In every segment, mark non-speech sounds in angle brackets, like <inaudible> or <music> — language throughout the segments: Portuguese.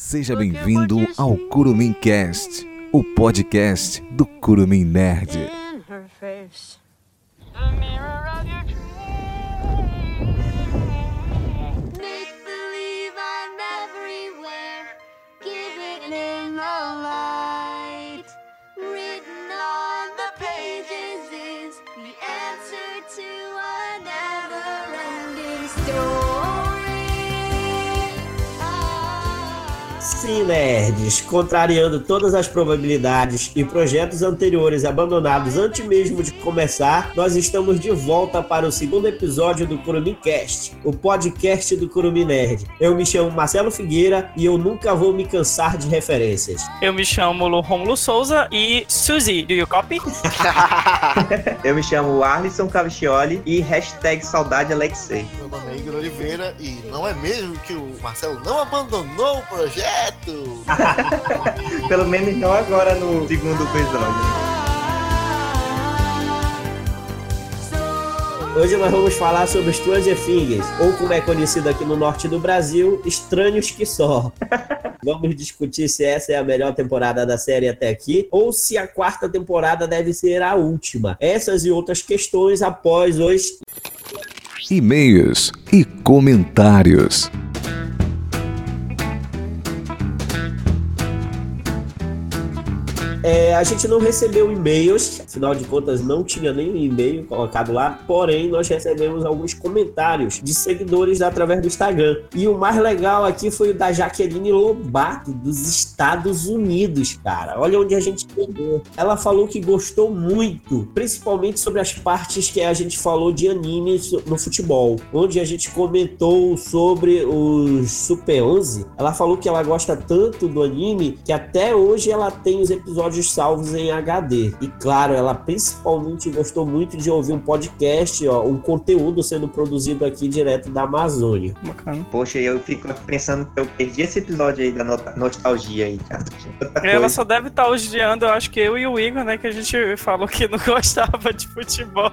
Seja bem-vindo ao Curumim Cast, o podcast do Curumim Nerd. Contrariando todas as probabilidades e projetos anteriores abandonados antes mesmo de começar, nós estamos de volta para o segundo episódio do Curumim Cast, o podcast do Curumim Nerd. Eu me chamo Marcelo Figueira e eu nunca vou me cansar de referências. Eu me chamo Romulo Souza e Suzy, do you copy? <laughs> Eu me chamo Arlisson Cavicioli e hashtag saudade Alexei. Oliveira e não é mesmo que o Marcelo não abandonou o projeto? <laughs> Pelo menos não agora no segundo episódio. Hoje nós vamos falar sobre Stranger Things, ou como é conhecido aqui no norte do Brasil, Estranhos que Só. <laughs> Vamos discutir se essa é a melhor temporada da série até aqui, ou se a quarta temporada deve ser a última. Essas e outras questões após os E-mails e comentários. É, a gente não recebeu e-mails, afinal de contas não tinha nenhum e-mail colocado lá, porém nós recebemos alguns comentários de seguidores através do Instagram. E o mais legal aqui foi o da Jaqueline Lobato, dos Estados Unidos, cara. Olha onde a gente chegou. Ela falou que gostou muito, principalmente sobre as partes que a gente falou de anime no futebol, onde a gente comentou sobre os Super 11. Ela falou que ela gosta tanto do anime que até hoje ela tem os episódios salvos em HD. E claro, ela principalmente gostou muito de ouvir um podcast, ó, um conteúdo sendo produzido aqui direto da Amazônia. Bacana. Poxa, eu fico pensando que eu perdi esse episódio aí da no- nostalgia aí, cara. Ela só deve estar odiando, eu acho que eu e o Igor, né? Que a gente falou que não <laughs> gostava de futebol.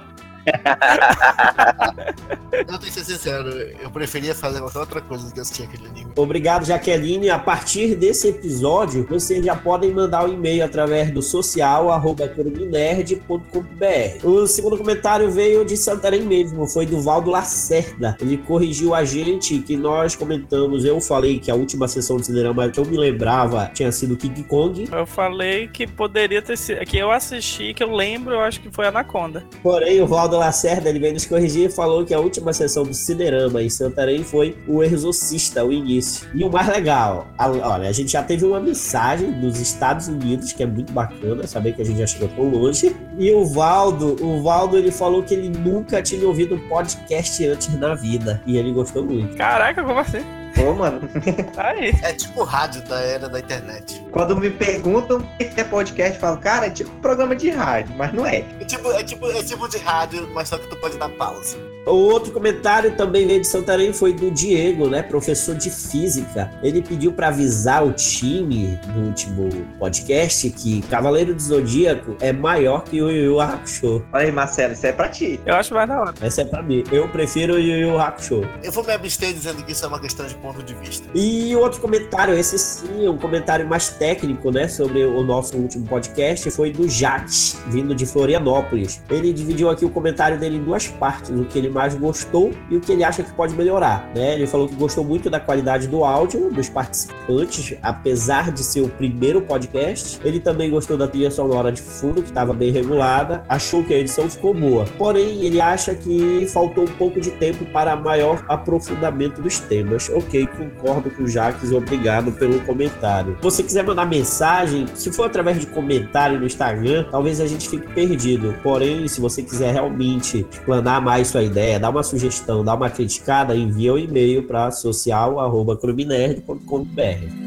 Eu tenho que ser sincero, eu preferia fazer qualquer outra coisa do que assistir aquele anime. Obrigado, Jaqueline. A partir desse episódio, vocês já podem mandar o um e-mail através do social arroba coruminerd.com.br. O segundo comentário veio de Santarém mesmo, foi do Valdo Lacerda. Ele corrigiu a gente que nós comentamos, eu falei que a última sessão de cinema que eu me lembrava tinha sido King Kong, Eu falei que poderia ter sido. Que eu assisti, que eu lembro, eu acho que foi Anaconda. Porém, o Valdo Lacerda ele veio nos corrigir e falou que a última sessão do Cinerama em Santarém foi o Exorcista, o início. E o mais legal, a- olha, a gente já teve uma mensagem dos Estados Unidos, que é muito bacana, saber que a gente já chegou tão longe. E o Valdo, o Valdo ele falou que ele nunca tinha ouvido um podcast antes na vida. E ele gostou muito. Caraca, como assim? Pô, mano. <laughs> Aí. É tipo rádio da era da internet. Quando me perguntam o que é podcast, eu falo, cara, é tipo um programa de rádio, mas não é. É tipo, é tipo, é tipo de rádio, mas só que tu pode dar pausa. O outro comentário também veio de Santarém foi do Diego, né, professor de física. Ele pediu para avisar o time no último podcast que Cavaleiro do Zodíaco é maior que o Yu Yu Hakusho. Olha aí, Marcelo, isso é pra ti. Eu acho mais da hora. Essa é pra mim. Eu prefiro o Yu Yu Hakusho. Eu vou me abster dizendo que isso é uma questão de ponto de vista. E outro comentário, esse sim, um comentário mais técnico, né, sobre o nosso último podcast, foi do Jax, vindo de Florianópolis. Ele dividiu aqui o comentário dele em duas partes, o que ele mais gostou e o que ele acha que pode melhorar, né? Ele falou que gostou muito da qualidade do áudio dos participantes, apesar de ser o primeiro podcast. Ele também gostou da trilha sonora de fundo, que estava bem regulada, achou que a edição ficou boa. Porém, ele acha que faltou um pouco de tempo para maior aprofundamento dos temas. Ok, concordo com o Jaques, obrigado pelo comentário. Se você quiser mandar mensagem, se for através de comentário no Instagram, talvez a gente fique perdido. Porém, se você quiser realmente explanar mais sua ideia, dar uma sugestão, dar uma criticada, envia um e-mail para social@clubinerd.com.br.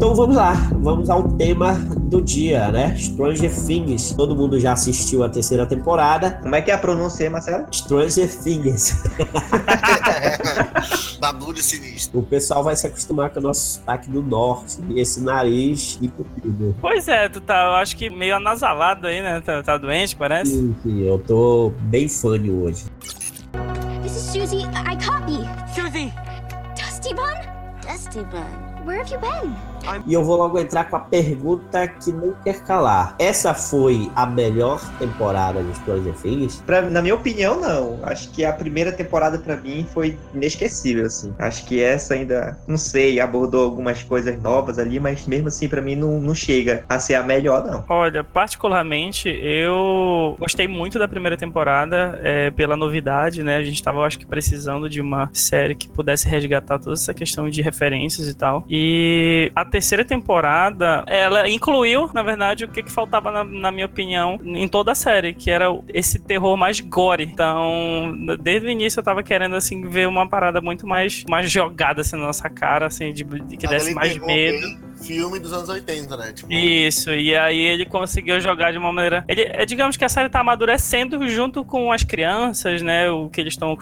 Então vamos lá, vamos ao tema do dia, né? Stranger Things. Todo mundo já assistiu a terceira temporada. Como é que é a pronúncia aí, Marcelo? Stranger Things. <laughs> Bagulho sinistro. O pessoal vai se acostumar com o nosso sotaque do norte e esse nariz entupido. Pois é, tu tá, eu acho que meio anasalado aí, né? Tá, tá doente, parece. Sim, sim, eu tô bem fã hoje. This is Susie. I copy. Susie, Dusty Bun? Dusty Bun. Where have you been? E eu vou logo entrar com a pergunta que não quer calar. Essa foi a melhor temporada de Stranger Things? Pra- na minha opinião, não. Acho que a primeira temporada pra mim foi inesquecível, assim. Acho que essa ainda, não sei, abordou algumas coisas novas ali, mas mesmo assim pra mim não, não chega a ser a melhor, não. Olha, particularmente, eu gostei muito da primeira temporada é, pela novidade, né? A gente tava, acho que, precisando de uma série que pudesse resgatar toda essa questão de referências e tal. E a terceira temporada, ela incluiu, na verdade, o que, que faltava, na, na minha opinião, em toda a série, que era esse terror mais gore. Então, desde o início eu tava querendo, assim, ver uma parada muito mais, mais jogada, assim, na nossa cara, assim, de, de que desse mais medo. bem Filme dos anos 80, né? Tipo, Isso, e aí ele conseguiu jogar de uma maneira. Ele, é, digamos que a série tá amadurecendo junto com as crianças, né? O que eles estão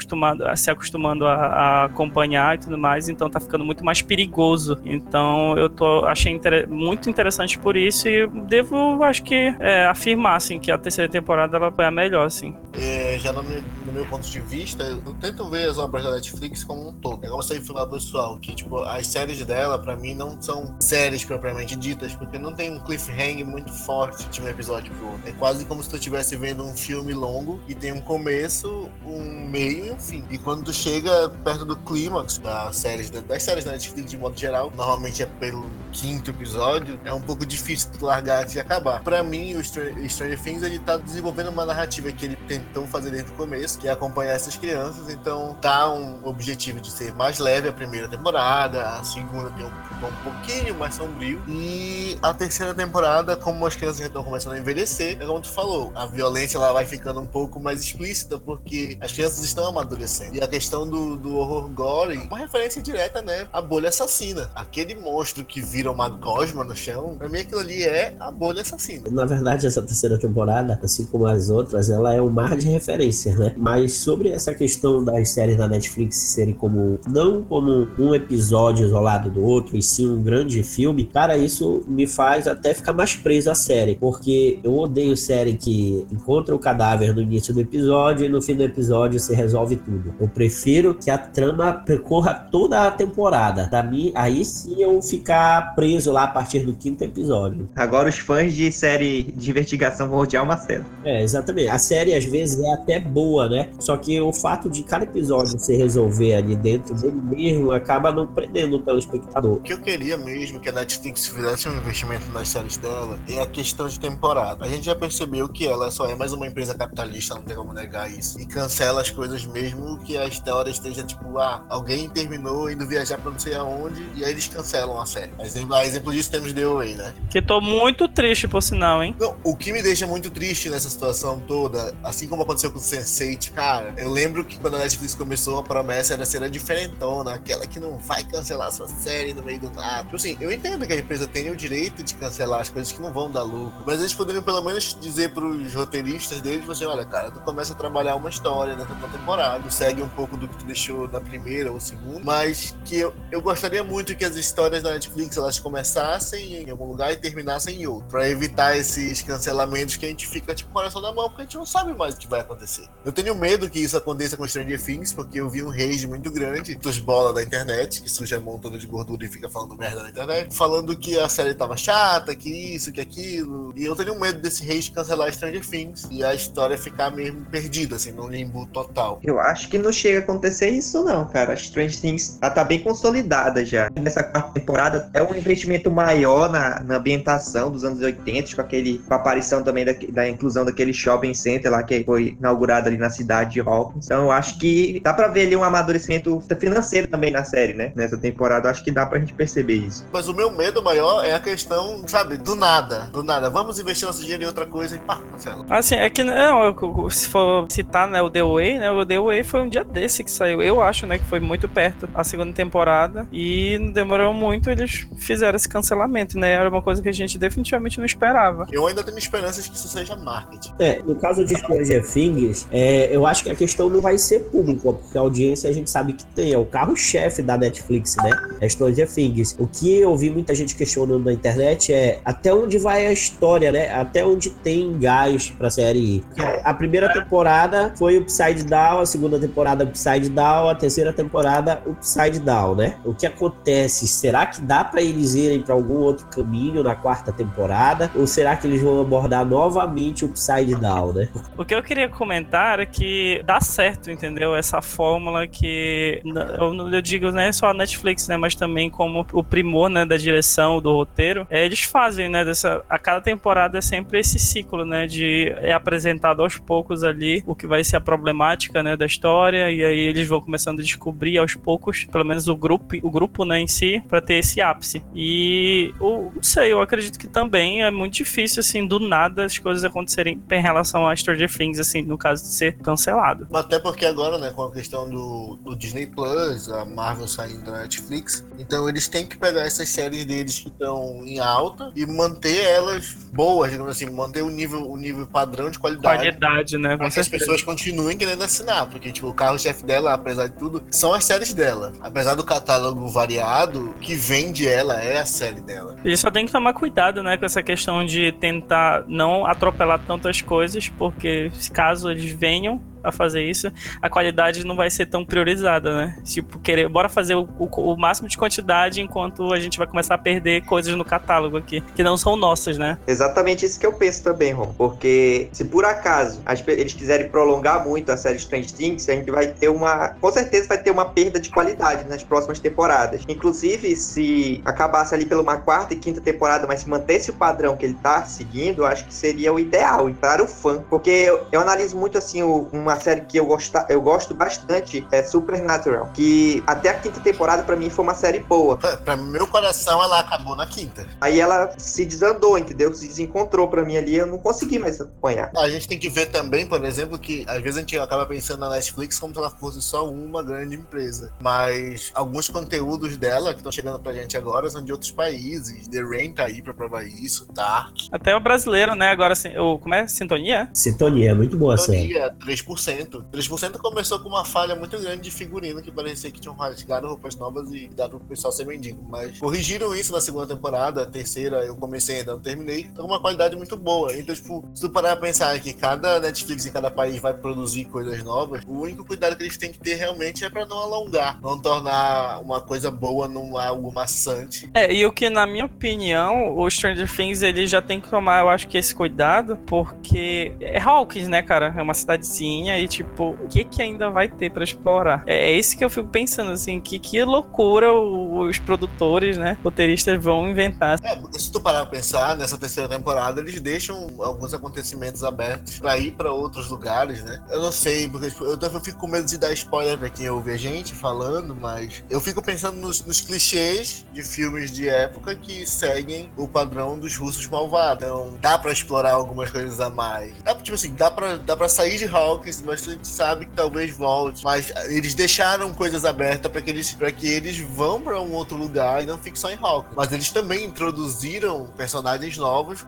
se acostumando a, a acompanhar e tudo mais, então tá ficando muito mais perigoso. Então eu tô achei inter- muito interessante por isso e devo, acho que, é, afirmar assim, que a terceira temporada ela foi a melhor, assim. é, já no meu, no meu ponto de vista, eu tento ver as obras da Netflix como um todo. É como você falar pessoal, que tipo, as séries dela, pra mim, não são séries propriamente ditas, porque não tem um cliffhanger muito forte de um episódio pro outro. É quase como se tu estivesse vendo um filme longo e tem um começo, um meio e um fim. E quando tu chega perto do clímax das séries, das séries da Netflix de modo geral, normalmente é pelo quinto episódio, é um pouco difícil tu largar antes de acabar. Pra mim, o Stranger, Things, ele tá desenvolvendo uma narrativa que ele tentou fazer desde o começo, que é acompanhar essas crianças, então tá um objetivo de ser mais leve a primeira temporada, a segunda tem um, um pouquinho mais sombrio, e a terceira temporada, como as crianças já estão começando a envelhecer, é como tu falou, a violência ela vai ficando um pouco mais explícita, porque as crianças estão amadurecendo. E a questão do, do horror gore, uma referência direta, né, à bolha assassina. Aquele monstro que vira uma gosma no chão, pra mim aquilo ali é a bolha assassina. Na verdade, essa terceira temporada, assim como as outras, ela é um mar de referências, né? Mas sobre essa questão das séries da Netflix serem como não como um episódio isolado do outro, e sim um grande filme, cara, isso me faz até ficar mais preso à série, porque eu odeio série que encontra o cadáver no início do episódio e no fim do episódio se resolve tudo. Eu prefiro que a trama percorra toda a temporada. Pra mim, aí sim eu ficar preso lá a partir do quinto episódio. Agora os fãs de série de investigação vão odiar uma série. É, exatamente. A série às vezes é até boa, né? Só que o fato de cada episódio se resolver ali dentro dele mesmo acaba não prendendo o telespectador. O que eu queria mesmo que Netflix fizesse um investimento nas séries dela é a questão de temporada. A gente já percebeu que ela só é mais uma empresa capitalista, não tem como negar isso. E cancela as coisas mesmo que a história esteja tipo, ah, alguém terminou indo viajar pra não sei aonde e aí eles cancelam a série. Exemplo, a exemplo disso temos The Away, né? Que tô muito triste, por sinal, hein? Não, o que me deixa muito triste nessa situação toda, assim como aconteceu com o Sense8, cara, eu lembro que quando a Netflix começou, a promessa era ser a diferentona, aquela que não vai cancelar sua série no meio do nada. Tipo assim, eu entendo que a empresa tem o direito de cancelar as coisas que não vão dar lucro, mas eles poderiam pelo menos dizer pros roteiristas deles, você, olha, cara, tu começa a trabalhar uma história nessa tua temporada, segue um pouco do que tu deixou na primeira ou segunda, mas que eu, eu gostaria muito que as histórias da Netflix, elas começassem em algum lugar e terminassem em outro, pra evitar esses cancelamentos que a gente fica tipo coração na mão, porque a gente não sabe mais o que vai acontecer. Eu tenho medo que isso aconteça com Stranger Things, porque eu vi um rage muito grande dos bola da internet, que suja a mão toda de gordura e fica falando merda na internet, falando que a série tava chata, que isso, que aquilo. E eu tenho medo desse rage cancelar Stranger Things e a história ficar mesmo perdida, assim, num limbo total. Eu acho que não chega a acontecer isso, não, cara. A Strange Things ela tá bem consolidada já. Nessa quarta temporada é um investimento maior na, na ambientação dos anos 80, com aquele com a aparição também da, da inclusão daquele shopping center lá que foi inaugurado ali na cidade de Hawkins. Então eu acho que dá pra ver ali um amadurecimento financeiro também na série, né? Nessa temporada, eu acho que dá pra gente perceber isso. Mas o meu medo maior é a questão, sabe, do nada. Do nada. Vamos investir nosso dinheiro em outra coisa e pá, cancela. Assim, é que não, se for citar né, o The Way, né? O The Way foi um dia desse que saiu. Eu acho, né, que foi muito perto a segunda temporada. E não demorou muito, eles fizeram esse cancelamento, né? Era uma coisa que a gente definitivamente não esperava. Eu ainda tenho esperanças que isso seja marketing. É, no caso de Stranger Things, Things, é, eu acho que a questão não vai ser público, porque a audiência a gente sabe que tem, é o carro-chefe da Netflix, né? É Stranger Things. O que eu vi muita gente questionando na internet é até onde vai a história, né? Até onde tem gás pra série ir. A primeira temporada foi Upside Down, a segunda temporada Upside Down, a terceira temporada Upside Down, né? O que acontece? Será que dá para eles irem para algum outro caminho na quarta temporada? Ou será que eles vão abordar novamente Upside Down, né? O que eu queria comentar é que dá certo, entendeu? Essa fórmula que eu, eu digo não é só a Netflix, né, mas também como o primor, né, da direção do roteiro, é, eles fazem, né, dessa a cada temporada é sempre esse ciclo, né, de é apresentado aos poucos ali o que vai ser a problemática, né, da história e aí eles vão começando a descobrir aos poucos, pelo menos o grupo, o grupo, né, em si, para ter esse ápice. E eu não sei, eu acredito que também é muito difícil assim do nada as coisas acontecerem em relação a Stranger Things, assim, no caso de ser cancelado. Até porque agora, né, com a questão do, do Disney Plus, a Marvel saindo da Netflix, então eles têm que pegar essas séries deles que estão em alta e manter elas boas, digamos assim, manter o nível, o nível padrão de qualidade. Qualidade, né? Para que as pessoas continuem querendo assinar, porque tipo, o carro-chefe dela, apesar de tudo, são as séries dela. Apesar do catálogo variado, o que vende ela é a série dela. E só tem que tomar cuidado, né, com essa questão de tentar não atropelar tantas coisas, porque caso eles venham a fazer isso, a qualidade não vai ser tão priorizada, né? Tipo, querer, bora fazer o, o, o, máximo de quantidade enquanto a gente vai começar a perder coisas no catálogo aqui, que não são nossas, né? Exatamente isso que eu penso também, Ron. Porque se por acaso eles quiserem prolongar muito a série Strange Things, a gente vai ter uma. Com certeza vai ter uma perda de qualidade nas próximas temporadas. Inclusive, se acabasse ali pela uma quarta e quinta temporada, mas se mantesse o padrão que ele tá seguindo, acho que seria o ideal para o fã. Porque eu, eu analiso muito assim uma série que eu, gosta, eu gosto bastante é Supernatural, que até a quinta temporada para mim foi uma série boa. Para meu coração ela acabou na quinta. Aí ela se desandou, entendeu? Se desencontrou para mim ali, eu não consegui mais acompanhar. A gente tem que ver também, por exemplo, que às vezes a gente acaba pensando na Netflix como se ela fosse só uma grande empresa, mas alguns conteúdos dela que estão chegando pra gente agora são de outros países. The Rain tá aí pra provar isso, Dark. Até o brasileiro, né? Agora, o, como é? Sintonia? Sintonia, muito boa Sintonia, série. 3%. 3%. 3% começou com uma falha muito grande de figurino, que parecia que tinham rasgado roupas novas e dado pro pessoal ser mendigo. Mas corrigiram isso na segunda temporada, terceira eu comecei ainda não terminei. Então uma qualidade muito boa. Então, tipo, se tu parar pra pensar que cada Netflix em cada país vai produzir coisas novas, o único cuidado que eles têm que ter realmente é pra não alongar, não tornar uma coisa boa num algo maçante. É, e o que, na minha opinião, o Stranger Things ele já tem que tomar, eu acho que esse cuidado, porque é Hawkins, né, cara? É uma cidadezinha e, tipo, o que que ainda vai ter para explorar? É, é isso que eu fico pensando, assim, que, que loucura os produtores, né, roteiristas vão inventar. É, se tu parar pra pensar, nessa terceira temporada, eles deixam alguns acontecimentos abertos pra ir pra outros lugares, né? Eu não sei, porque tipo, eu, eu fico com medo de dar spoiler pra quem ouve a gente falando, mas eu fico pensando nos, nos clichês de filmes de época que seguem o padrão dos russos malvados. Então, dá pra explorar algumas coisas a mais. É, tipo assim, dá pra, dá pra sair de Hawkins, mas a gente sabe que talvez volte. Mas eles deixaram coisas abertas para que eles para que eles vão para um outro lugar e não fiquem só em Hawkins. Mas eles também introduziram personagens novos.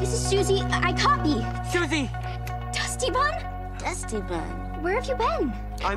This is Susie. I copy. Susie. Dusty Bun. Dusty Bun.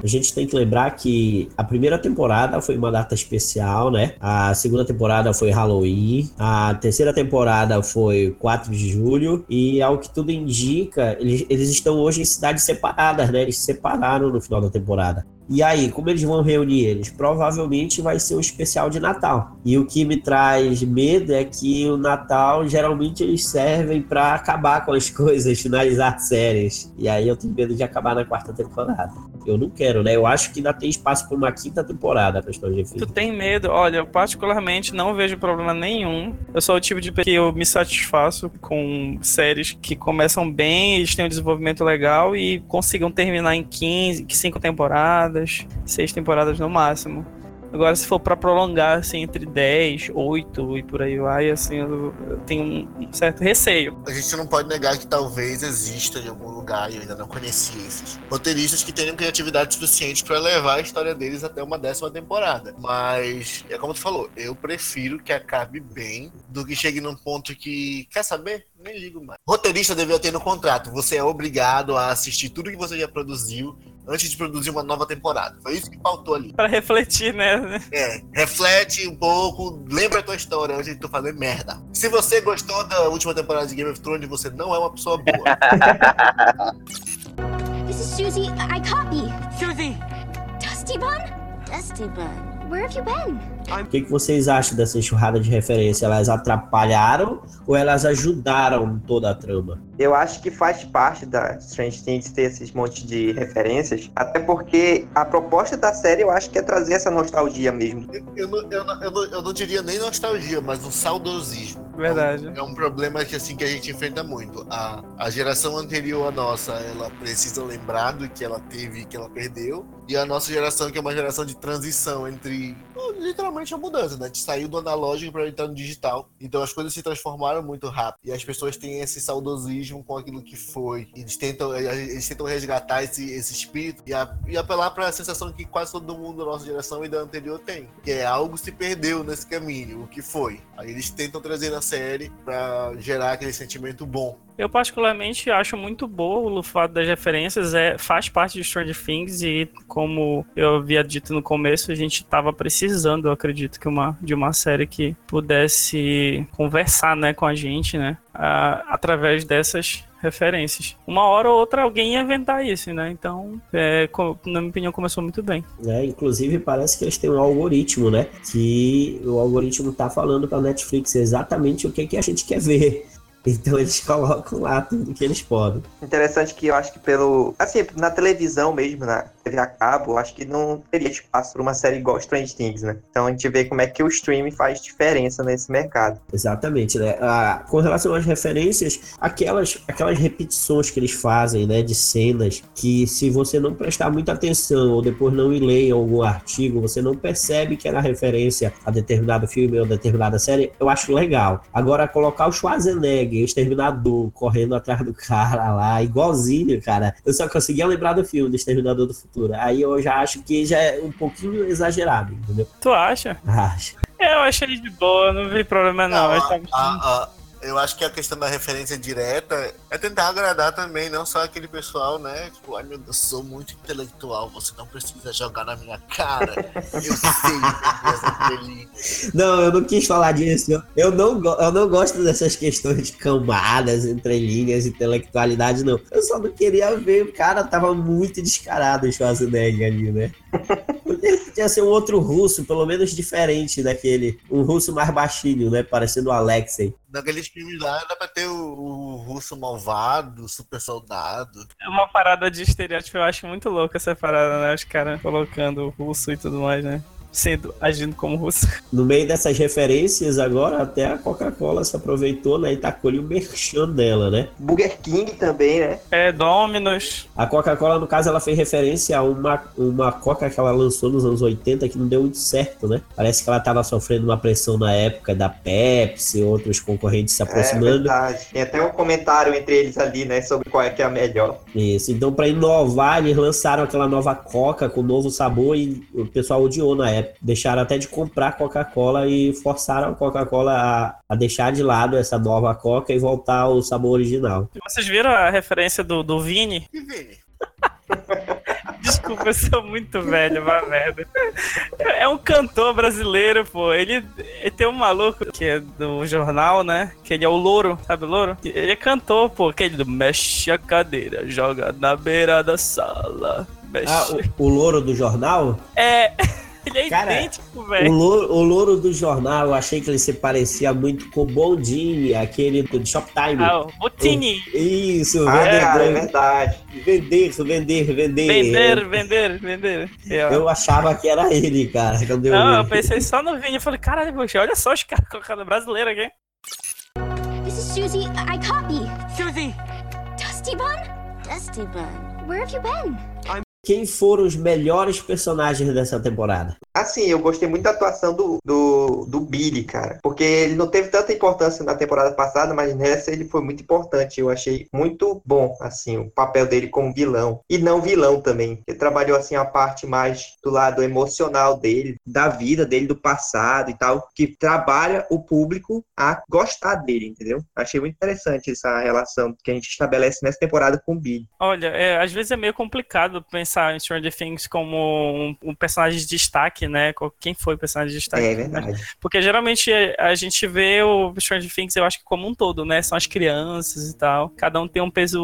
A gente tem que lembrar que a primeira temporada foi uma data especial, né? A segunda temporada foi Halloween. A terceira temporada foi 4 de julho. E ao que tudo indica, eles, eles estão hoje em cidades separadas, né? Eles se separaram no final da temporada. E aí, como eles vão reunir eles? Provavelmente vai ser um especial de Natal. E o que me traz medo é que o Natal geralmente eles servem para acabar com as <laughs> coisas, finalizar séries. E aí eu tenho medo de acabar na quarta temporada. Eu não quero, né? Eu acho que ainda tem espaço para uma quinta temporada para. Tu tem medo? Olha, eu particularmente não vejo problema nenhum. Eu sou o tipo de que eu me satisfaço com séries que começam bem, eles têm um desenvolvimento legal e consigam terminar em 15, 5 temporadas, 6 temporadas no máximo. Agora, se for pra prolongar, assim, entre 10, 8 e por aí vai, assim, eu, eu tenho um certo receio. A gente não pode negar que talvez exista em algum lugar, e eu ainda não conheci esses, roteiristas que tenham criatividade suficiente pra levar a história deles até uma décima temporada. Mas, é como tu falou, eu prefiro que acabe bem do que chegue num ponto que, quer saber? Nem ligo mais. Roteirista deveria ter no contrato. Você é obrigado a assistir tudo que você já produziu antes de produzir uma nova temporada. Foi isso que faltou ali. Pra refletir, né? É, reflete um pouco, lembra a tua história antes de tu fazer merda. Se você gostou da última temporada de Game of Thrones, você não é uma pessoa boa. <laughs> This is Susie. I I copy. Susie! Dusty Bun? Dusty Bun. Where have you been? O que, que vocês acham dessa enxurrada de referência? Elas atrapalharam ou elas ajudaram toda a trama? Eu acho que faz parte da Strange Things ter esses montes de referências, até porque a proposta da série eu acho que é trazer essa nostalgia mesmo. Eu, eu não, eu, não, eu, não, eu não diria nem nostalgia, mas um saudosismo. Verdade. É um problema que, assim, que a gente enfrenta muito. A, a geração anterior à nossa, ela precisa lembrar do que ela teve e que ela perdeu. E a nossa geração, que é uma geração de transição entre literalmente a mudança, né? Gente saiu do analógico para entrar no digital. Então as coisas se transformaram muito rápido. E as pessoas têm esse saudosismo com aquilo que foi. Eles tentam, eles tentam resgatar esse, esse espírito e, a, e apelar para a sensação que quase todo mundo da nossa geração e da anterior tem. Que é algo se perdeu nesse caminho, o que foi. Aí eles tentam trazer na série para gerar aquele sentimento bom. Eu particularmente acho muito boa o fato das referências, é, faz parte de Stranger Things e como eu havia dito no começo, a gente estava precisando, eu acredito, que uma, de uma série que pudesse conversar né, com a gente, né? a- através dessas referências. Uma hora ou outra alguém ia inventar isso, né? Então, é, na minha opinião, começou muito bem. né? Inclusive, parece que eles têm um algoritmo, né? Que o algoritmo tá falando pra Netflix exatamente o que, que a gente quer ver. Então eles colocam lá tudo que eles podem. Interessante que eu acho que pelo. Assim, na televisão mesmo, na TV a cabo, acho que não teria espaço para uma série igual Strange Things, né? Então a gente vê como é que o streaming faz diferença nesse mercado. Exatamente, né? Ah, com relação às referências, aquelas, aquelas repetições que eles fazem, né, de cenas, que se você não prestar muita atenção ou depois não ler algum artigo, você não percebe que era referência a determinado filme ou determinada série, eu acho legal. Agora, colocar o Schwarzenegger, o Exterminador, correndo atrás do cara lá, igualzinho, cara, eu só conseguia lembrar do filme do Exterminador do Futuro. Aí eu já acho que já é um pouquinho exagerado, entendeu? Tu acha? Acho. É, eu achei de boa, não vi problema não. Não, a- tava- a- a- eu acho que a questão da referência direta é tentar agradar também, não só aquele pessoal, né? Tipo, ai meu Deus, eu sou muito intelectual, você não precisa jogar na minha cara. Eu sei entrelinhas. Não, eu não quis falar disso. Eu, não, eu não gosto dessas questões de camadas, entrelinhas, intelectualidade, não. Eu só não queria ver, o cara tava muito descarado, o Schwarzenegger ali, né? Podia ser um outro russo, pelo menos diferente daquele. Um russo mais baixinho, né? Parecendo o Alexei. Naqueles filmes lá dá pra ter o, o russo malvado, super soldado. É uma parada de estereótipo, eu acho muito louca essa parada, né? Os caras colocando o russo e tudo mais, né? Sendo, agindo como russo. <laughs> No meio dessas referências, agora até a Coca-Cola se aproveitou, né? E tacou-lhe o merchan dela, né? Burger King também, né? É, Dominus. A Coca-Cola, no caso, ela fez referência a uma, uma Coca que ela lançou nos anos 80 que não deu muito certo, né? Parece que ela estava sofrendo uma pressão na época da Pepsi, outros concorrentes se É aproximando. verdade. Tem até um comentário entre eles ali, né? Sobre qual é que é a melhor. Isso. Então, para inovar, eles lançaram aquela nova Coca com novo sabor e o pessoal odiou na época. Deixaram até de comprar Coca-Cola e forçaram a Coca-Cola a, a deixar de lado essa nova Coca e voltar ao sabor original. Vocês viram a referência do, do Vini? E Vini? <laughs> Desculpa, eu sou muito velho, vai merda. É um cantor brasileiro, pô. Ele, ele tem um maluco que é do jornal, né? Que ele é o Louro, sabe o Louro? Ele é cantor, pô. Aquele do mexe a cadeira, joga na beira da sala. Mexe. Ah, o, o louro do jornal? É. <laughs> Ele é Cara, idêntico, O velho. louro, o louro do jornal, eu achei que ele se parecia muito com o Bondini, aquele do Shoptime. Ah, o Botini. Isso, Ah, vendedor. cara, é verdade. Vender, vender, vender. Vender, vender, vender. É. Eu achava que era ele, cara. Eu Não, eu vi. pensei só no Vini. Eu falei, caralho, poxa, olha só os caras colocando brasileiro aqui. This is Susie. I copy. Susie! Dusty Bun? Dusty Bun. Where have you been? O quem foram os melhores personagens dessa temporada? Assim, eu gostei muito da atuação do, do, do Billy, cara. Porque ele não teve tanta importância na temporada passada, mas nessa ele foi muito importante. Eu achei muito bom, assim, o papel dele como vilão. E não vilão também. Ele trabalhou, assim, a parte mais do lado emocional dele, da vida dele, do passado e tal, que trabalha o público a gostar dele, entendeu? Achei muito interessante essa relação que a gente estabelece nessa temporada com o Billy. Olha, é, às vezes é meio complicado pensar em Stranger Things como um, um personagem de destaque, né? Quem foi o personagem de destaque? É verdade. Porque geralmente a gente vê o Stranger Things, eu acho que como um todo, né? São as crianças e tal. Cada um tem um peso,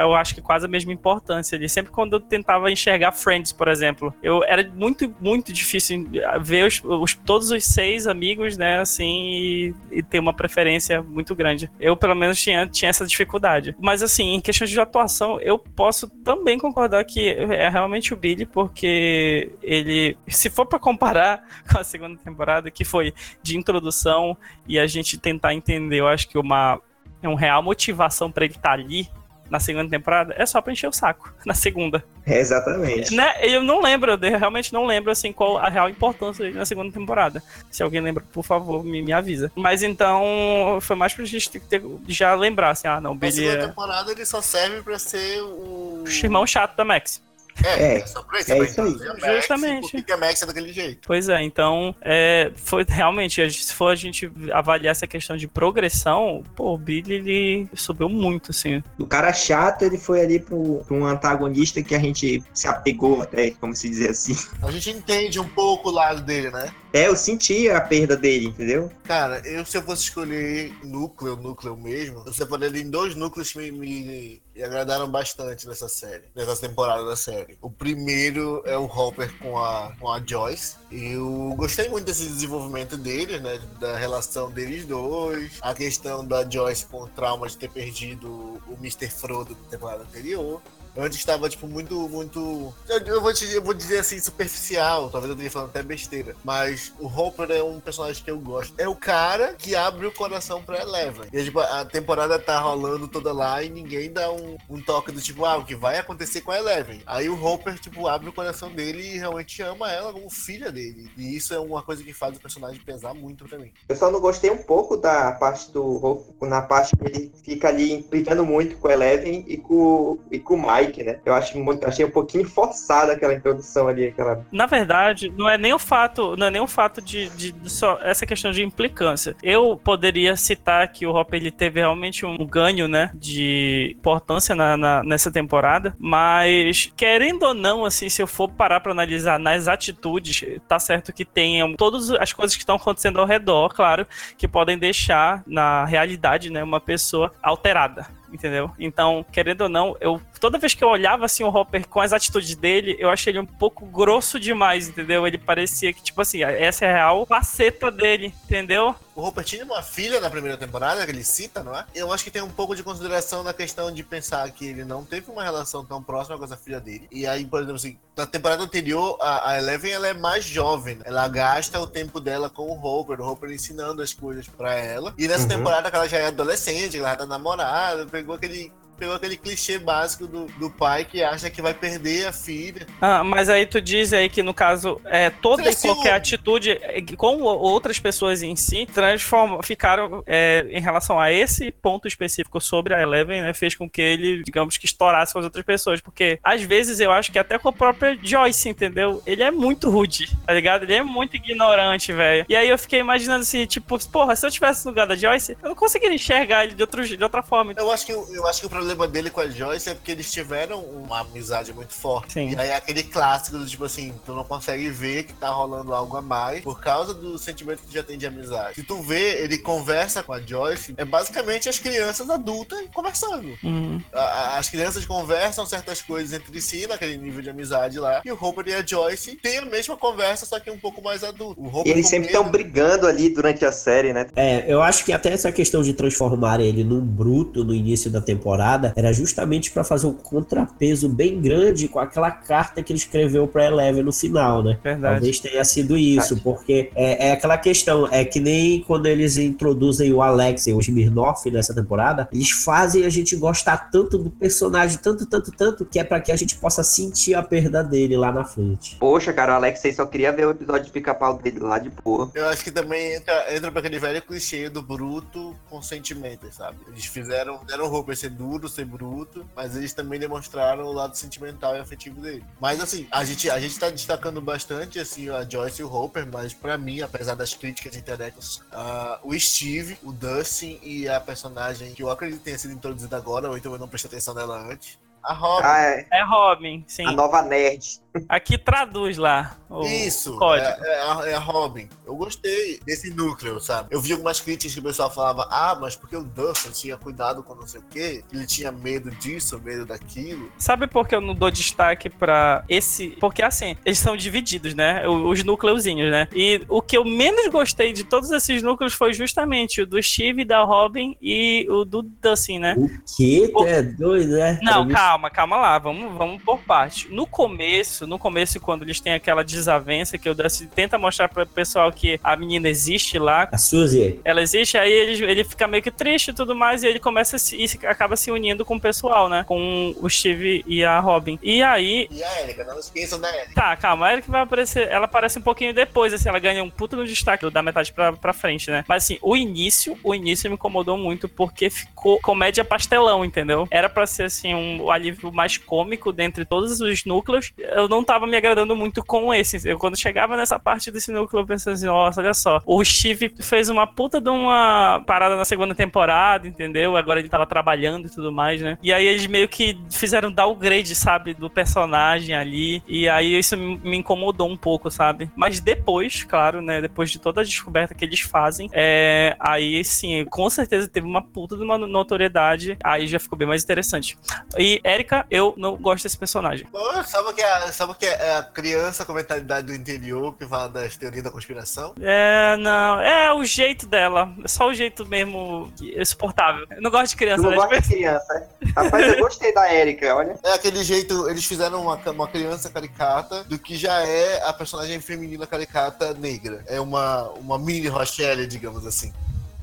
eu acho que quase a mesma importância ali. Sempre quando eu tentava enxergar Friends, por exemplo, eu era muito, muito difícil ver os, os todos os seis amigos, né? Assim, e, e, ter uma preferência muito grande. Eu, pelo menos, tinha, tinha essa dificuldade. Mas, assim, em questões de atuação, eu posso também concordar que é realmente o Billy, porque ele, se for para comparar <laughs> com a segunda temporada, que foi de introdução e a gente tentar entender, eu acho que uma, é uma real motivação para ele estar tá ali na segunda temporada, é só pra encher o saco <laughs> na segunda. É exatamente. Né? Eu não lembro, eu realmente não lembro assim qual a real importância dele na segunda temporada. Se alguém lembra, por favor, me, me avisa. Mas então, foi mais pra gente ter, já lembrar assim, ah, não, Billy. Na segunda é... temporada ele só serve pra ser o. O irmão chato da Max. É, é, só pra isso, é isso aí. Max, Justamente. que a Max é daquele jeito. Pois é, então, é, foi realmente, se for a gente avaliar essa questão de progressão, pô, o Billy, ele subiu muito, assim. Do cara chato, ele foi ali pro, pro um antagonista que a gente se apegou até, como se dizer assim. A gente entende um pouco o lado dele, né? É, eu senti a perda dele, entendeu? Cara, eu se eu fosse escolher núcleo, núcleo mesmo, eu separei em dois núcleos que me, me, me, agradaram bastante nessa série, nessa temporada da série. O primeiro é o Hopper com a, com a Joyce. Eu gostei muito desse desenvolvimento deles, né? Da relação deles dois, a questão da Joyce com o trauma de ter perdido o Mr. Frodo na temporada anterior. Antes estava, tipo, muito, muito. Eu vou, te, eu vou dizer assim, superficial. Talvez eu esteja falando até besteira. Mas o Hopper é um personagem que eu gosto. É o cara que abre o coração pra Eleven. E tipo, a temporada tá rolando toda lá e ninguém dá um, um toque do tipo, ah, o que vai acontecer com a Eleven. Aí o Hopper, tipo, abre o coração dele e realmente ama ela como filha dele. E isso é uma coisa que faz o personagem pesar muito pra mim. Eu só não gostei um pouco da parte do Hopper, na parte que ele fica ali implicando muito com a Eleven e com, e com o Mike Né? Eu acho achei um pouquinho forçada aquela introdução ali, aquela. Na verdade, não é nem o fato, não é nem o fato de, de, de só essa questão de implicância. Eu poderia citar que o Hopper ele teve realmente um ganho, né, de importância na, na, nessa temporada, mas querendo ou não, assim, se eu for parar para analisar nas atitudes, tá certo que tem todas as coisas que estão acontecendo ao redor, claro, que podem deixar na realidade, né, uma pessoa alterada entendeu? Então, querendo ou não, eu toda vez que eu olhava assim o Hopper com as atitudes dele, eu achei ele um pouco grosso demais, entendeu? Ele parecia que tipo assim, essa é a real faceta dele, entendeu? O Hopper tinha uma filha na primeira temporada, que ele cita, não é? Eu acho que tem um pouco de consideração na questão de pensar que ele não teve uma relação tão próxima com essa filha dele. E aí, por exemplo, assim, na temporada anterior, a, a Eleven ela é mais jovem. Ela gasta o tempo dela com o Hopper, o Hopper ensinando as coisas para ela. E nessa uhum. temporada que ela já é adolescente, ela já tá namorada, pegou aquele pegou aquele clichê básico do, do pai que acha que vai perder a filha. Ah, mas aí tu diz aí que no caso, é, toda e qualquer atitude é, com outras pessoas em si transformam, ficaram é, em relação a esse ponto específico sobre a Eleven, né, fez com que ele, digamos que estourasse com as outras pessoas, porque às vezes eu acho que até com a própria Joyce, entendeu? Ele é muito rude, tá ligado? Ele é muito ignorante, velho. E aí eu fiquei imaginando assim, tipo, porra, se eu tivesse no lugar da Joyce, eu não conseguiria enxergar ele de, outro, de outra forma. Eu acho que, eu acho que o problema problema dele com a Joyce é porque eles tiveram uma amizade muito forte. Sim. E aí é aquele clássico do tipo assim, tu não consegue ver que tá rolando algo a mais por causa do sentimento que já tem de amizade. Se tu vê, ele conversa com a Joyce, é basicamente as crianças adultas conversando. Uhum. A, as crianças conversam certas coisas entre si, naquele nível de amizade lá, e o Hopper e a Joyce têm a mesma conversa, só que um pouco mais adulto. e eles sempre estão brigando ali durante a série, né? É, eu acho que até essa questão de transformar ele num bruto no início da temporada temporada era justamente para fazer um contrapeso bem grande com aquela carta que ele escreveu para Eleven no final, né? Verdade. Talvez tenha sido isso, porque é, é aquela questão, é que nem quando eles introduzem o Alex e o Smirnoff nessa temporada, eles fazem a gente gostar tanto do personagem, tanto, tanto, tanto, que é para que a gente possa sentir a perda dele lá na frente. Poxa, cara, o Alexei só queria ver o episódio de pica-pau dele lá de boa. Eu acho que também entra, entra pra aquele velho clichê do bruto com sentimento, sabe? Eles fizeram, deram o Hopper ser duro, ser bruto, mas eles também demonstraram o lado sentimental e afetivo dele. Mas assim, a gente, a gente tá destacando bastante assim, a Joyce e o Hopper, mas pra mim, apesar das críticas internet, uh, o Steve, o Dustin e a personagem que eu acredito que tenha sido introduzida agora, ou então eu não prestei atenção nela antes. A Robin. Ah, é. É Robin, sim. A nova nerd. Aqui traduz lá o Isso, código. é, é a, é a Robin. Eu gostei desse núcleo, sabe? Eu vi algumas críticas que o pessoal falava, ah, mas porque o Dustin tinha cuidado com não sei o quê, ele tinha medo disso, medo daquilo. Sabe por que eu não dou destaque pra esse? Porque assim, eles são divididos, né? O- Os núcleozinhos, né? E o que eu menos gostei de todos esses núcleos foi justamente o do Steve, da Robin e o do Dustin, né? O quê? Tu é doido, né? Não, calma, calma lá, vamos, vamos por parte. No começo, no começo, quando eles têm aquela desavença que o Dustin tenta mostrar para o pessoal que a menina existe lá, A Suzy. ela existe, aí ele, ele fica meio que triste e tudo mais, e ele começa a se, e acaba se unindo com o pessoal, né? Com o Steve e a Robin. E aí. E a Erika, não esqueçam da Erika. Tá, calma, a Erika vai aparecer. Ela aparece um pouquinho depois, assim, ela ganha um puta no destaque da metade pra, pra frente, né? Mas assim, o início, o início me incomodou muito porque ficou comédia pastelão, entendeu? Era pra ser assim, um alívio mais cômico dentre todos os núcleos. Eu não tava me agradando muito com esse. Eu, quando chegava nessa parte desse núcleo, eu pensei assim, nossa, olha só. O Steve fez uma puta de uma parada na segunda temporada, entendeu? Agora ele tava trabalhando e tudo mais, né? E aí eles meio que fizeram downgrade, sabe, do personagem ali. E aí isso me incomodou um pouco, sabe? Mas depois, claro, né? Depois de toda a descoberta que eles fazem, é, aí sim, com certeza teve uma puta de uma notoriedade. Aí já ficou bem mais interessante. E Erika, eu não gosto desse personagem. Sabe o que é, sabe o que é a criança com mentalidade do interior que fala das teorias da conspiração? É, não. É o jeito dela. É só o jeito mesmo insuportável. Eu não gosto de criança, não né? gosta de criança, né? Rapaz, eu gostei da Erika, olha. É aquele jeito, eles fizeram uma, uma criança caricata do que já é a personagem feminina caricata negra. É uma, uma mini Rochelle, digamos assim.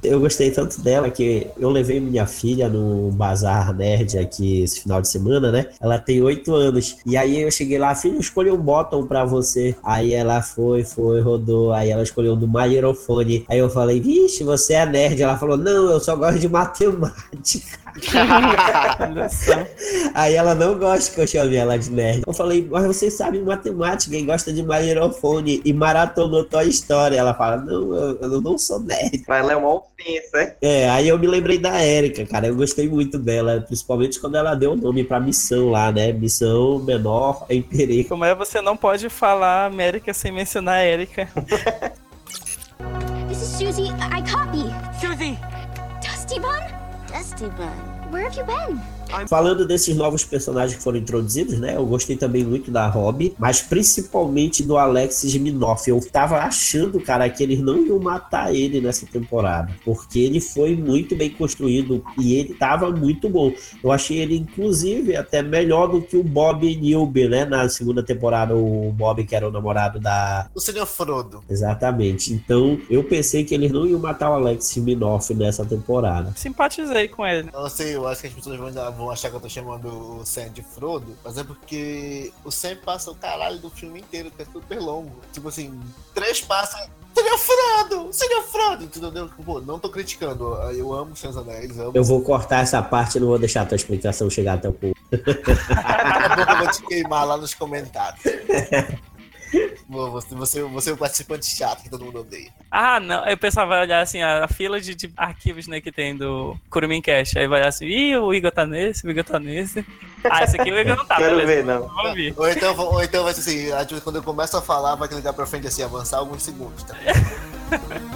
Eu gostei tanto dela que eu levei minha filha no Bazar Nerd aqui esse final de semana, né? Ela tem oito anos. E aí eu cheguei lá, filha, escolhi um bottom pra você. Aí ela foi, foi, rodou. Aí ela escolheu do Maierofone. Aí eu falei, vixe, você é nerd. Ela falou, não, eu só gosto de matemática. <laughs> Aí ela não gosta que eu chame ela de nerd. Eu falei, mas você sabe matemática e gosta de Maierofone e maratonou Toy Story. Ela fala, não, eu, eu não sou nerd. Pra ela é uma ofensa, né? É, aí eu me lembrei da Érica, cara. Eu gostei muito dela, principalmente quando ela deu o nome pra missão lá, né? Missão menor em perigo. Como é, você não pode falar América sem mencionar a Erika. This is Susie. I I Where have you been? Falando desses novos personagens que foram introduzidos, né? Eu gostei também muito da Robin, mas principalmente do Alexis Minoff. Eu tava achando, cara, que eles não iam matar ele nessa temporada, porque ele foi muito bem construído e ele tava muito bom. Eu achei ele, inclusive, até melhor do que o Bob Newby, né? Na segunda temporada, o Bob, que era o namorado da, O senhor Frodo. Exatamente. Então, eu pensei que eles não iam matar o Alex Minoff nessa temporada. Simpatizei com ele. Eu não sei, eu acho que as pessoas vão, vão achar que eu tô chamando o Sam de Frodo, mas é porque o Sam passa o caralho do filme inteiro, que é super longo. Tipo assim, três passam. Senhor Frodo! Senhor Frodo! Entendeu? Pô, não tô criticando. Eu amo os Seus Anéis, amo. Eu vou cortar essa parte e não vou deixar a tua explicação chegar até o <laughs> público. Eu vou te queimar lá nos comentários. <laughs> Você, você, você é o participante chato que todo mundo odeia. Ah, não. Aí o pessoal vai olhar assim, a fila de, de arquivos né, que tem do Kurumin Cash. Aí vai olhar assim, ih, o Igor tá nesse, o Igor tá nesse. Ah, esse aqui o Igor não tá, Quero beleza. ver, não. Vamos ver. Ou então, ou então vai ser assim, a quando eu começo a falar, vai clicar pra frente assim, avançar alguns segundos, tá? <laughs>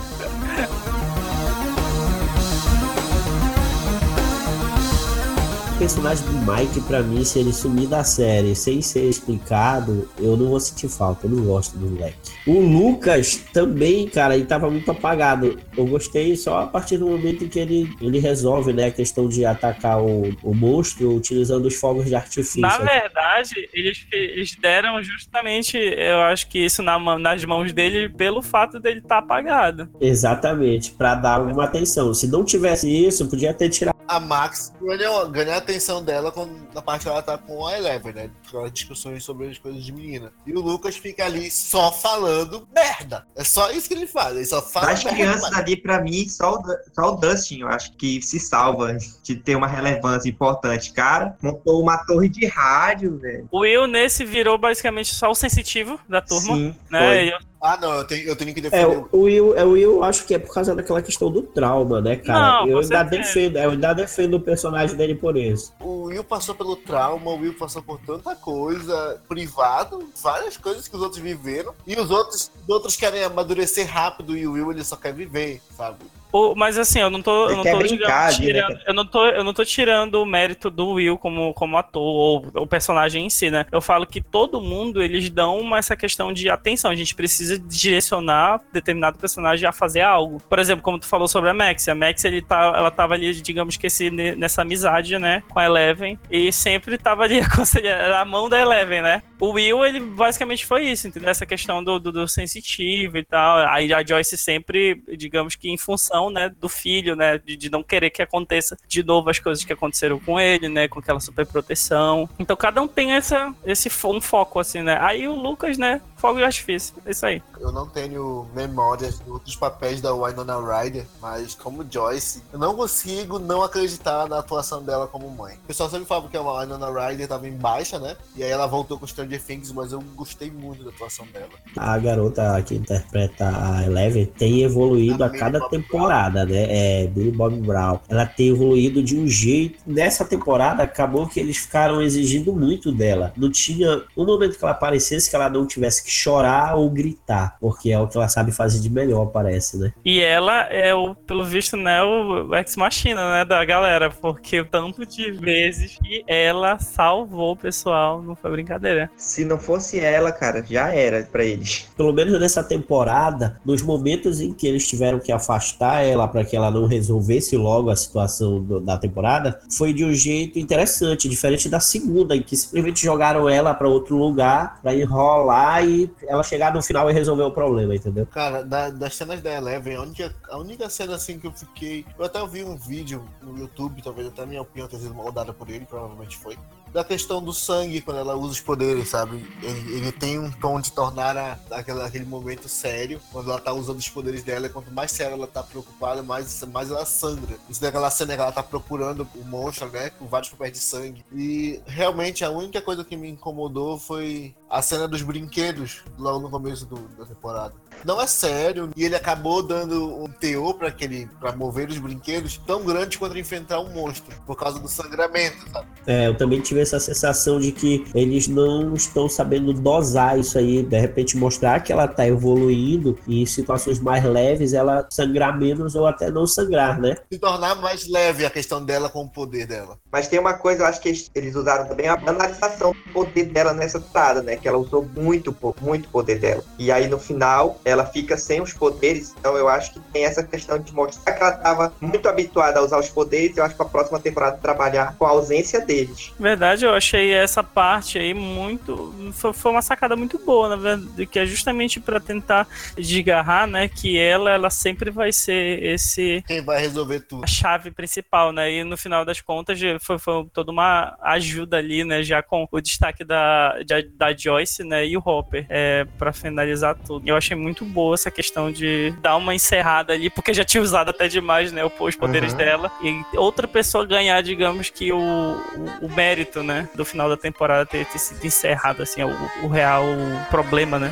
personagem do Mike, pra mim, se ele sumir da série sem ser explicado, eu não vou sentir falta. Eu não gosto do moleque. O Lucas também, cara, ele tava muito apagado. Eu gostei só a partir do momento em que ele, ele resolve, né, a questão de atacar o, o monstro utilizando os fogos de artifício. Na verdade, eles, eles deram justamente, eu acho que isso na, nas mãos dele pelo fato dele estar tá apagado. Exatamente, para dar alguma atenção. Se não tivesse isso, podia ter tirado. A Max ganhou, ganhou a atenção dela quando, na parte que ela tá com a Eleven, né? Aquelas discussões sobre as coisas de menina. E o Lucas fica ali só falando merda. É só isso que ele faz. Ele só fala Das merda. crianças ali, pra mim, só o, só o Dustin, eu acho que se salva de ter uma relevância importante. Cara, montou uma torre de rádio, velho. O Will nesse virou basicamente só o sensitivo da turma. Sim, né? foi. Ah, não, eu tenho, eu tenho que É, defender. o Will, é, o Will, eu acho que é por causa daquela questão do trauma, né, cara? Não, eu ainda defendo, eu ainda defendo o personagem dele por isso. O Will passou pelo trauma, o Will passou por tanta coisa, privado, várias coisas que os outros viveram. E os outros, os outros querem amadurecer rápido e o Will ele só quer viver, sabe? O- mas assim, eu não tô, eu não tô brincar digamos, né, tirando, eu não tô, eu não tô tirando o mérito do Will como, como ator ou o personagem em si, né? Eu falo que todo mundo eles dão uma, essa questão de atenção. A gente precisa direcionar determinado personagem a fazer algo. Por exemplo, como tu falou sobre a Max, a Max ele tá, ela tava ali, digamos que esse, nessa amizade, né, com a Eleven e sempre tava ali <laughs> aconselhando a mão da Eleven, né? O Will ele basicamente foi isso, entendeu? Essa questão do, do, do sensitivo e tal. Aí a Joyce sempre, digamos que em função, né, do filho, né, de, de não querer que aconteça de novo as coisas que aconteceram com ele, né, com aquela super proteção. Então cada um tem essa, esse um foco, assim, né. Aí o Lucas, né, fogo e artifício. É isso aí. Eu não tenho memórias de outros papéis da Winona Ryder, mas como Joyce, eu não consigo não acreditar na atuação dela como mãe. O pessoal sempre fala que a Winona Ryder tava em baixa, né? E aí ela voltou com Stranger Things, mas eu gostei muito da atuação dela. A garota que interpreta a Eleven tem evoluído A a cada Bobby temporada, né? É, Billy Bob Brown. Ela tem evoluído de um jeito. Nessa temporada, acabou que eles ficaram exigindo muito dela. Não tinha um momento que ela aparecesse que ela não tivesse que chorar ou gritar, porque é o que ela sabe fazer de melhor, parece, né? E ela é, o, pelo visto, né, o ex-machina, né, da galera, porque o tanto de vezes que ela salvou o pessoal, não foi brincadeira. Se não fosse ela, cara, já era pra eles. pelo menos nessa temporada, nos momentos em que eles tiveram que afastar ela para que ela não resolvesse logo a situação do- da temporada, foi de um jeito interessante, diferente da segunda, em que simplesmente jogaram ela para outro lugar para enrolar e ela chegar no final e resolver o problema, entendeu? Cara, da- das cenas da Eleven, a única, a única cena assim que eu fiquei. Eu até vi um vídeo no YouTube, talvez até a minha opinião tenha sido moldada por ele, provavelmente foi. Da questão do sangue, quando ela usa os poderes, sabe? Ele, ele tem um tom de tornar a, aquela, aquele momento sério, quando ela tá usando os poderes dela, quanto mais sério ela tá preocupada, mais, mais ela sangra. Isso daquela cena que ela tá procurando o monstro, né? Com vários papéis de sangue. E realmente a única coisa que me incomodou foi a cena dos brinquedos logo no começo do- da temporada. Não é sério, e ele acabou dando um teor para aquele para mover os brinquedos tão grande quanto enfrentar um monstro, por causa do sangramento, sabe? É, eu também tive essa sensação de que eles não estão sabendo dosar isso aí, de repente mostrar que ela tá evoluindo e em situações mais leves ela sangrar menos ou até não sangrar, né? Se tornar mais leve a questão dela com o poder dela. Mas tem uma coisa, eu acho que eles- eles usaram também a banalização do poder dela nessa temporada, né? Que ela usou muito, muito poder dela. E aí no final ela fica sem os poderes. Então eu acho que tem essa questão de mostrar que ela estava muito habituada a usar os poderes. Eu acho que a próxima temporada trabalhar com a ausência deles. Verdade, eu achei essa parte aí muito. Foi, foi uma sacada muito boa, na verdade, que é justamente pra tentar desgarrar, né? Que ela, ela sempre vai ser esse Quem vai resolver tudo? a chave principal, né? E no final das contas foi, foi toda uma ajuda ali, né? Já com o destaque da, da, da Joyce, né? E o Hopper, é, para finalizar tudo. Eu achei muito boa essa questão de dar uma encerrada ali, porque já tinha usado até demais, né? Os poderes Uhum. dela. E outra pessoa ganhar, digamos que o, o, o mérito, né? Do final da temporada ter, ter sido encerrado, assim, o, o real problema, né?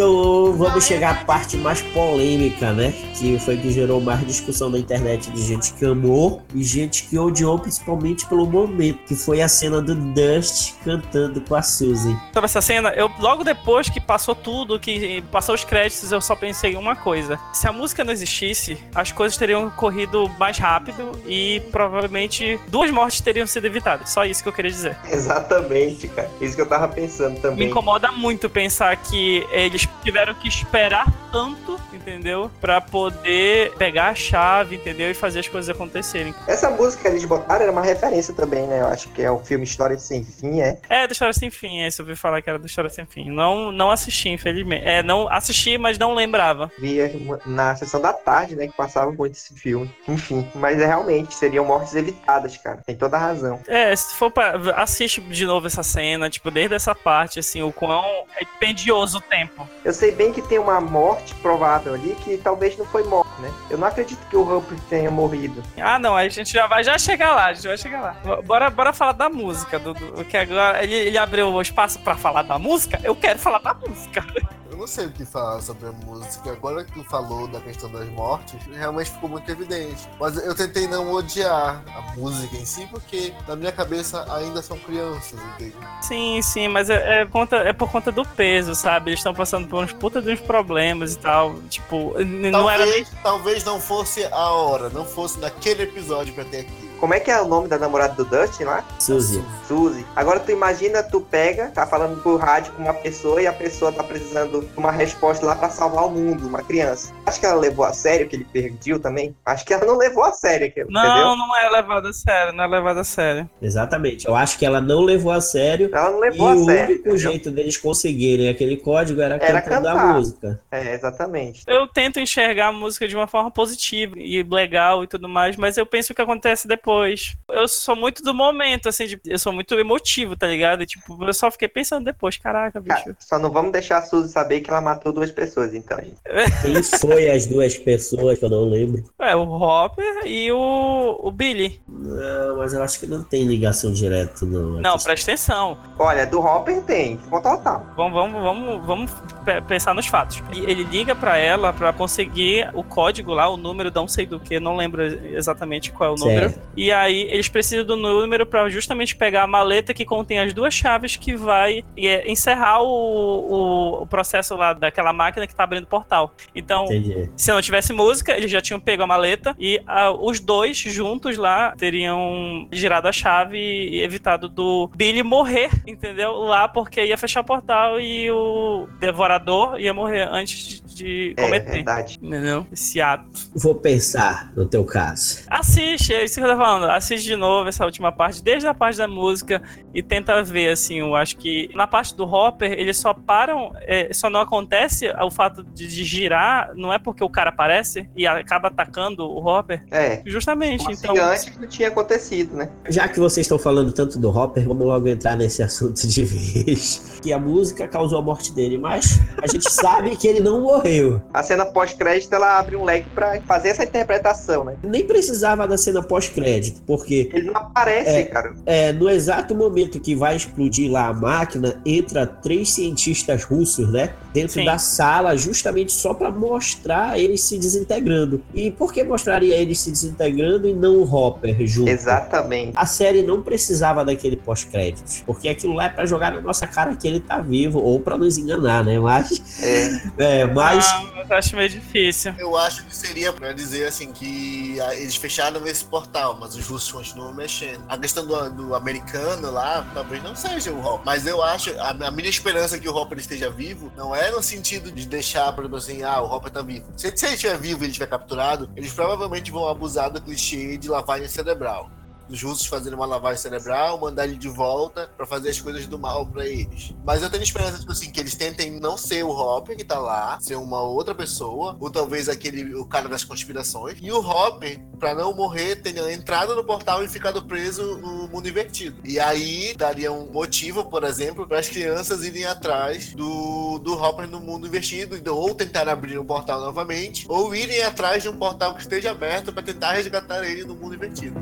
Então vamos chegar à parte mais polêmica, né? Que foi que gerou mais discussão na internet de gente que amou e gente que odiou, principalmente pelo momento, que foi a cena do Dust cantando com a Suzy. Sobre essa cena, eu logo depois que passou tudo, que passou os créditos, eu só pensei em uma coisa. Se a música não existisse, as coisas teriam corrido mais rápido e provavelmente duas mortes teriam sido evitadas. Só isso que eu queria dizer. Exatamente, cara. Isso que eu tava pensando Me também. incomoda muito pensar que eles tiveram que esperar tanto, entendeu? Pra poder pegar a chave, entendeu? E fazer as coisas acontecerem. Essa música que eles botaram era uma referência também, né? Eu acho que é o filme História Sem Fim, é. É, do História Sem Fim, esse eu ouvi falar que era do História Sem Fim. Não, não assisti, infelizmente. É, não assisti, mas não lembrava. Via na sessão da tarde, né? Que passava muito esse filme. Enfim, mas é realmente, seriam mortes evitadas, cara. Tem toda a razão. É, se for pra. Assiste de novo essa cena, tipo, desde essa parte, assim, o quão é dispendioso o tempo. Eu sei bem que tem uma morte provável ali que talvez não foi morte, né? Eu não acredito que o Humphrey tenha morrido. Ah, não, aí a gente já vai já chegar lá, a gente vai chegar lá. Bora, bora falar da música, do, do- que agora ele, ele abriu o espaço pra falar da música, eu quero falar da música. <laughs> Eu não sei o que falar sobre a música. Agora que tu falou da questão das mortes, realmente ficou muito evidente. Mas eu tentei não odiar a música em si, porque na minha cabeça ainda são crianças, entende? Sim, sim, mas é, é conta, é por conta do peso, sabe? Eles estão passando por uns puta de uns problemas e tal. Tipo, n- não era. Talvez, talvez não fosse a hora, não fosse naquele episódio pra ter aquilo. Como é que é o nome da namorada do Dustin lá? Suzy. Suzy. Agora tu imagina, tu pega, tá falando por rádio com uma pessoa e a pessoa tá precisando de uma resposta lá pra salvar o mundo, uma criança. Acho que ela levou a sério que ele pediu também. Acho que ela não levou a sério aquilo, Não, entendeu? não é levado a sério, não é levado a sério. Exatamente. Eu acho que ela não levou a sério. Ela não E levou a o sério. único entendeu? jeito deles conseguirem aquele código era, Era cantando a cantar. música. É, exatamente. Eu tento enxergar a música de uma forma positiva e legal e tudo mais, mas eu penso o que acontece depois. Eu sou muito do momento, assim, de- eu sou muito emotivo, tá ligado? Tipo, eu só fiquei pensando depois, caraca, bicho. Cara, só não vamos deixar a Suzy saber que ela matou duas pessoas, então, gente. <laughs> Quem foi as duas pessoas que eu não lembro? É, o Hopper e o, o Billy. Não, mas eu acho que não tem ligação direta, não. Não, presta atenção. Olha, do Hopper tem, com total. Vamos, vamos, vamos, vamos pe- pensar nos fatos. Ele liga pra ela pra conseguir o código lá, o número, não sei do que, não lembro exatamente qual é o número. E aí eles precisam do número pra justamente pegar a maleta que contém as duas chaves que vai é, encerrar o, o, o processo lá daquela máquina que tá abrindo o portal. Então, Entendi. se não tivesse música, eles já tinham pego a maleta e ah, os dois juntos lá teriam girado a chave e evitado do Billy morrer, entendeu? Lá porque ia fechar o portal e o devorador ia morrer antes de É, cometer. verdade. Entendeu? Esse ato. Vou pensar no teu caso. Assiste, é isso que eu tô falando. Assiste de novo essa última parte, desde a parte da música, e tenta ver, assim, eu acho que na parte do Hopper, eles só param, é, só não acontece o fato de, de girar, não é porque o cara aparece e acaba atacando o Hopper. É. Justamente, Como então. antes não tinha acontecido, né? Já que vocês estão falando tanto do Hopper, vamos logo entrar nesse <laughs> assunto de vez. Que a música causou a morte dele, mas a gente <laughs> sabe que ele não morreu. A cena pós-crédito, ela abre um leque pra fazer essa interpretação, né? Nem precisava da cena pós-crédito, porque Ele não aparece, É. cara. é, no exato momento que vai explodir lá a máquina, entra três cientistas russos, né? Dentro Sim. da sala, justamente só para mostrar eles se desintegrando. E por que mostraria eles se desintegrando e não o Hopper junto? Exatamente. A série não precisava daquele pós-créditos, porque aquilo lá é pra jogar na nossa cara que ele tá vivo, ou pra nos enganar, né? Mas, É. <laughs> é, mas Ah, eu acho meio difícil. Eu acho que seria pra dizer assim que eles fecharam esse portal, mas os russos continuam mexendo. A questão do, do americano lá, talvez não seja o Hopper. Mas eu acho, a, a minha esperança que o Hopper esteja vivo não é no sentido de deixar, por exemplo assim, ah, o Hopper tá vivo. Se, se ele estiver vivo e ele estiver capturado, eles provavelmente vão abusar do clichê de lavagem cerebral. Os russos fazerem uma lavagem cerebral, mandar ele de volta pra fazer as coisas do mal pra eles. Mas eu tenho esperança, tipo assim, que eles tentem não ser o Hopper que tá lá, ser uma outra pessoa, ou talvez aquele, o cara das conspirações. E o Hopper, pra não morrer, tenha entrado no portal e ficado preso no mundo invertido. E aí daria um motivo, por exemplo, para as crianças irem atrás do, do Hopper no mundo invertido, então, ou tentar abrir um portal novamente, ou irem atrás de um portal que esteja aberto pra tentar resgatar ele no mundo invertido.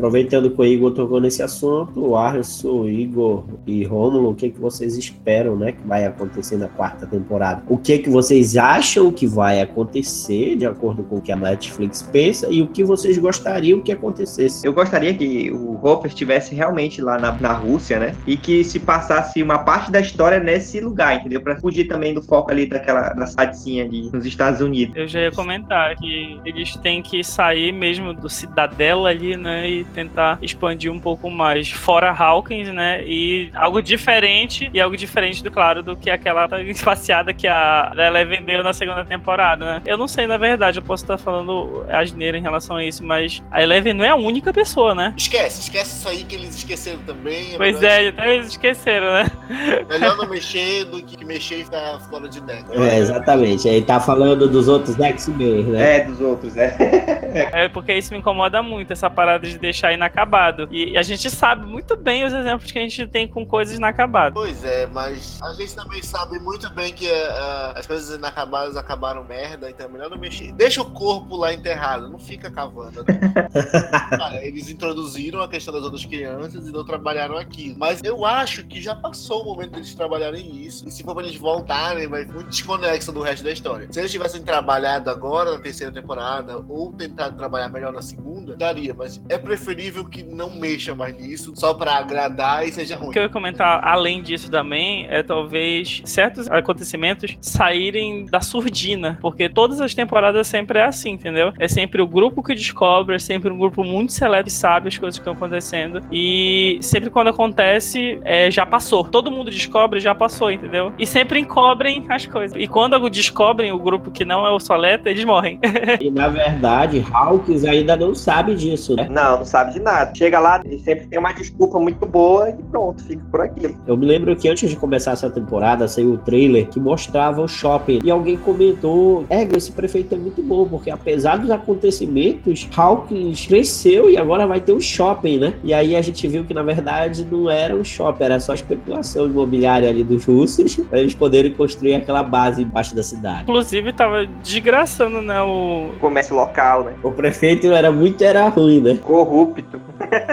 Aproveitando que o Igor tocou nesse assunto, o Arson, o Igor e Rômulo, o que, que vocês esperam, né, que vai acontecer na quarta temporada? O que que vocês acham que vai acontecer, de acordo com o que a Netflix pensa, e o que vocês gostariam que acontecesse? Eu gostaria que o Hopper estivesse realmente lá na, na Rússia, né? E que se passasse uma parte da história nesse lugar, entendeu? Pra fugir também do foco ali daquela da cidadezinha ali nos Estados Unidos. Eu já ia comentar que eles têm que sair mesmo do cidadela ali, né? E tentar expandir um pouco mais fora Hawkins, né? E algo diferente, e algo diferente, do claro, do que aquela <laughs> espaciada que a Eleven deu na segunda temporada, né? Eu não sei, na verdade, eu posso estar falando asneira em relação a isso, mas a Eleven não é a única pessoa, né? Esquece, esquece isso aí que eles esqueceram também. Pois melhor- é, até eles esqueceram, né? <laughs> Melhor não mexer do que mexer e ficar fora de deck. É, exatamente. Aí tá falando dos outros X-Men, né? É, dos outros, é. <laughs> É porque isso me incomoda muito, essa parada de deixar inacabado. E a gente sabe muito bem os exemplos que a gente tem com coisas inacabadas. Pois é, mas a gente também sabe muito bem que ah, as coisas inacabadas acabaram merda, então é melhor não mexer. Deixa o corpo lá enterrado, não fica cavando. né? <laughs> Cara, eles introduziram a questão das outras crianças e não trabalharam aquilo. Mas eu acho que já passou o momento deles trabalharem isso. E se for pra eles voltarem, vai muito desconexo do resto da história. Se eles tivessem trabalhado agora na terceira temporada, ou tentado trabalhar melhor na segunda, daria. Mas é preferível que não mexa mais nisso, só pra agradar e seja O ruim. que eu ia comentar além disso também é talvez certos acontecimentos saírem da surdina, porque todas as temporadas sempre é assim, entendeu? É sempre o grupo que descobre, é sempre um grupo muito seleto que sabe as coisas que estão acontecendo e sempre quando acontece, é, já passou. Todo mundo descobre, já passou, entendeu? E sempre encobrem as coisas. E quando descobrem o grupo que não é o Soleta, eles morrem. <laughs> E na verdade, Hawkins ainda não sabe disso, né? Não, não sabe de nada. Chega lá e sempre tem uma desculpa muito boa e pronto, fica por aquilo. Eu me lembro que antes de começar essa temporada saiu o trailer que mostrava o shopping. E alguém comentou: É, esse prefeito é muito bom, porque apesar dos acontecimentos, Hawkins cresceu e agora vai ter um shopping, né? E aí a gente viu que na verdade não era um shopping, era só especulação imobiliária ali dos russos, para eles poderem construir aquela base embaixo da cidade. Inclusive, tava desgraçando, né, o... Comércio local, né? O prefeito era muito era ruim, né? Corrupto.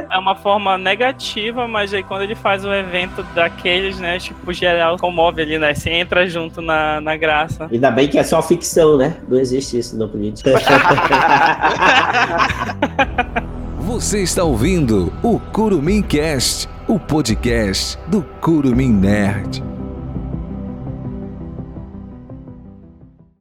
É uma forma negativa, mas aí quando ele faz o evento daqueles, né, tipo, geral comove ali, né, você entra junto na, na graça. Ainda bem que é só ficção, né? Não existe isso na política. <laughs> Você está ouvindo o Curumim Cast, o podcast do Curumim Nerd.